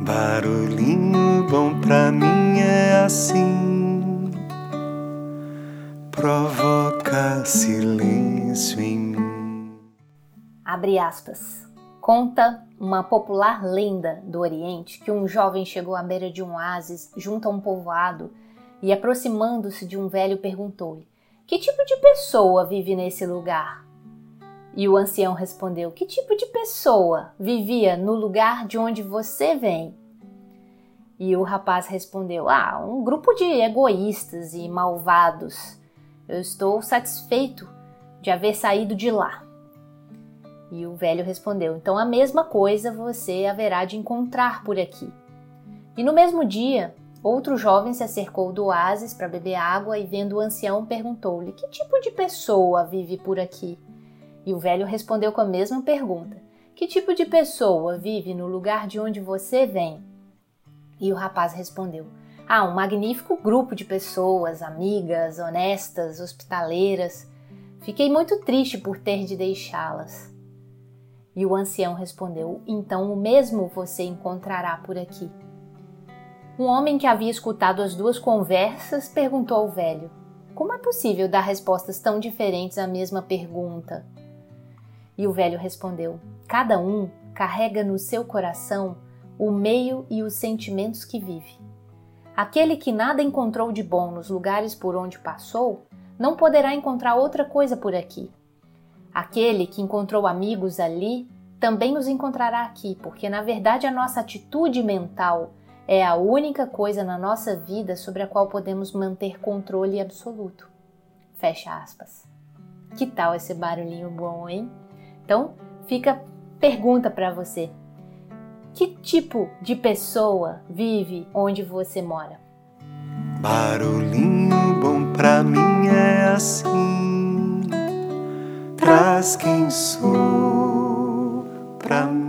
Barulhinho bom pra mim é assim, provoca silêncio em mim. Abre aspas. Conta uma popular lenda do Oriente que um jovem chegou à beira de um oásis junto a um povoado e, aproximando-se de um velho, perguntou-lhe: Que tipo de pessoa vive nesse lugar? E o ancião respondeu: Que tipo de pessoa vivia no lugar de onde você vem? E o rapaz respondeu: Ah, um grupo de egoístas e malvados. Eu estou satisfeito de haver saído de lá. E o velho respondeu: Então a mesma coisa você haverá de encontrar por aqui. E no mesmo dia, outro jovem se acercou do oásis para beber água e, vendo o ancião, perguntou-lhe: Que tipo de pessoa vive por aqui? E o velho respondeu com a mesma pergunta: Que tipo de pessoa vive no lugar de onde você vem? E o rapaz respondeu: Ah, um magnífico grupo de pessoas, amigas, honestas, hospitaleiras. Fiquei muito triste por ter de deixá-las. E o ancião respondeu: Então o mesmo você encontrará por aqui. Um homem que havia escutado as duas conversas perguntou ao velho: Como é possível dar respostas tão diferentes à mesma pergunta? E o velho respondeu: Cada um carrega no seu coração o meio e os sentimentos que vive. Aquele que nada encontrou de bom nos lugares por onde passou, não poderá encontrar outra coisa por aqui. Aquele que encontrou amigos ali também nos encontrará aqui, porque na verdade a nossa atitude mental é a única coisa na nossa vida sobre a qual podemos manter controle absoluto. Fecha aspas. Que tal esse barulhinho bom, hein? Então, fica pergunta para você: que tipo de pessoa vive onde você mora? Barulhinho bom pra mim é assim, traz quem sou pra mim.